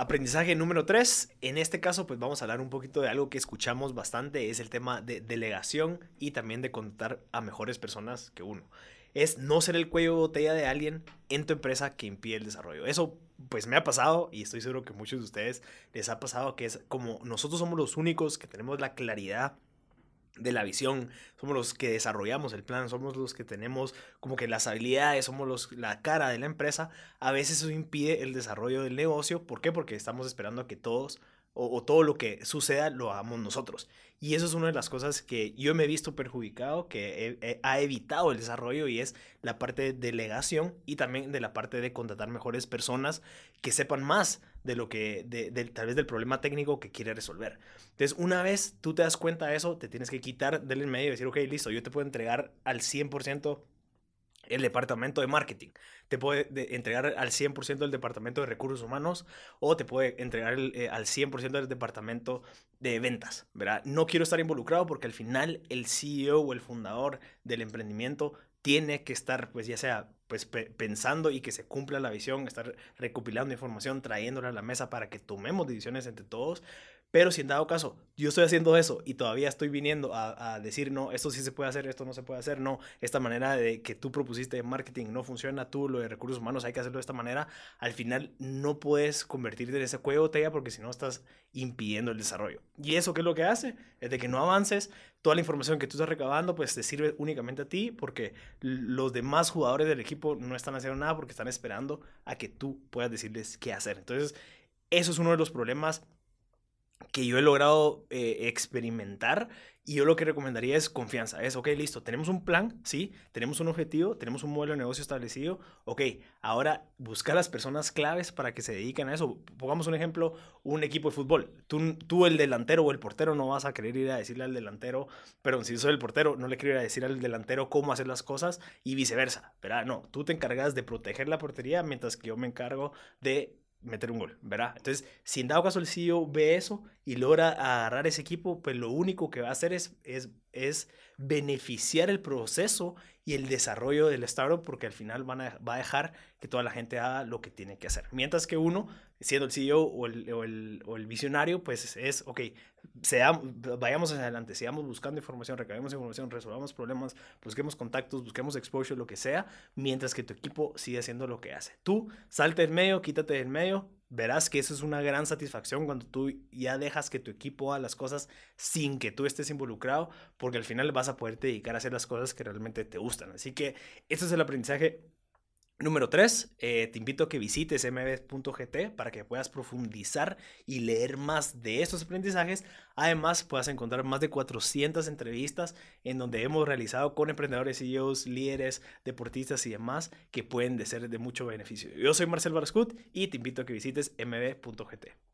Aprendizaje número tres, en este caso pues vamos a hablar un poquito de algo que escuchamos bastante, es el tema de delegación y también de contar a mejores personas que uno. Es no ser el cuello de botella de alguien en tu empresa que impide el desarrollo. Eso pues me ha pasado y estoy seguro que muchos de ustedes les ha pasado que es como nosotros somos los únicos que tenemos la claridad de la visión, somos los que desarrollamos el plan, somos los que tenemos como que las habilidades, somos los, la cara de la empresa, a veces eso impide el desarrollo del negocio. ¿Por qué? Porque estamos esperando a que todos o, todo lo que suceda lo hagamos nosotros. Y eso es una de las cosas que yo me he visto perjudicado, que ha evitado el desarrollo y es la parte de delegación y también de la parte de contratar mejores personas que sepan más de lo que, de, tal vez del problema técnico que quiere resolver. Entonces, una vez tú te das cuenta de eso, te tienes que quitar del medio y decir, ok, listo, yo te puedo entregar al 100% el departamento de marketing, te puede entregar al 100% del departamento de recursos humanos o te puede entregar eh, al 100% del departamento de ventas, ¿verdad? No quiero estar involucrado porque al final el CEO o el fundador del emprendimiento tiene que estar, pues ya sea pues pensando y que se cumpla la visión, estar recopilando información, trayéndola a la mesa para que tomemos decisiones entre todos, pero si en dado caso yo estoy haciendo eso y todavía estoy viniendo a, decir, no, esto sí se puede hacer, esto no se puede hacer, no, esta manera de que tú propusiste de marketing no funciona, tú lo de recursos humanos hay que hacerlo de esta manera, al final no puedes convertirte en ese cuello botella porque si no estás impidiendo el desarrollo. Y eso qué es lo que hace? Es de que no avances, toda la información que tú estás recabando pues te sirve únicamente a ti porque los demás jugadores del equipo no están haciendo nada porque están esperando a que tú puedas decirles qué hacer. Entonces, eso es uno de los problemas que yo he logrado eh, experimentar y yo lo que recomendaría es confianza. Es, ok, listo, tenemos un plan, sí, tenemos un objetivo, tenemos un modelo de negocio establecido. Ok, ahora buscar las personas claves para que se dediquen a eso. Pongamos un ejemplo, un equipo de fútbol. Tú, tú el delantero o el portero no vas a querer ir a decirle al delantero, pero si soy el portero, no le quiero ir a decir al delantero cómo hacer las cosas y viceversa. ¿verdad? No, tú te encargas de proteger la portería mientras que yo me encargo de meter un gol, ¿verdad? Entonces, si en dado caso el CEO ve eso y logra agarrar ese equipo, pues lo único que va a hacer es, es, es beneficiar el proceso y el desarrollo del startup porque al final van a, va a dejar que toda la gente haga lo que tiene que hacer. Mientras que uno, siendo el CEO o el, o el, visionario, pues es, ok, vayamos hacia adelante, sigamos buscando información, recabemos información, resolvamos problemas, busquemos contactos, busquemos exposure, lo que sea, mientras que tu equipo sigue haciendo lo que hace. Tú salte del medio, quítate del medio, verás que eso es una gran satisfacción cuando tú ya dejas que tu equipo haga las cosas sin que tú estés involucrado, porque al final vas a poder dedicar a hacer las cosas que realmente te gustan. Así que este es el aprendizaje Número 3, eh, te invito a que visites mb.gt para que puedas profundizar y leer más de estos aprendizajes. Además, puedas encontrar más de 400 entrevistas en donde hemos realizado con emprendedores, CEOs, líderes, deportistas y demás que pueden ser de mucho beneficio. Yo soy Marcel Barascut y te invito a que visites mb.gt.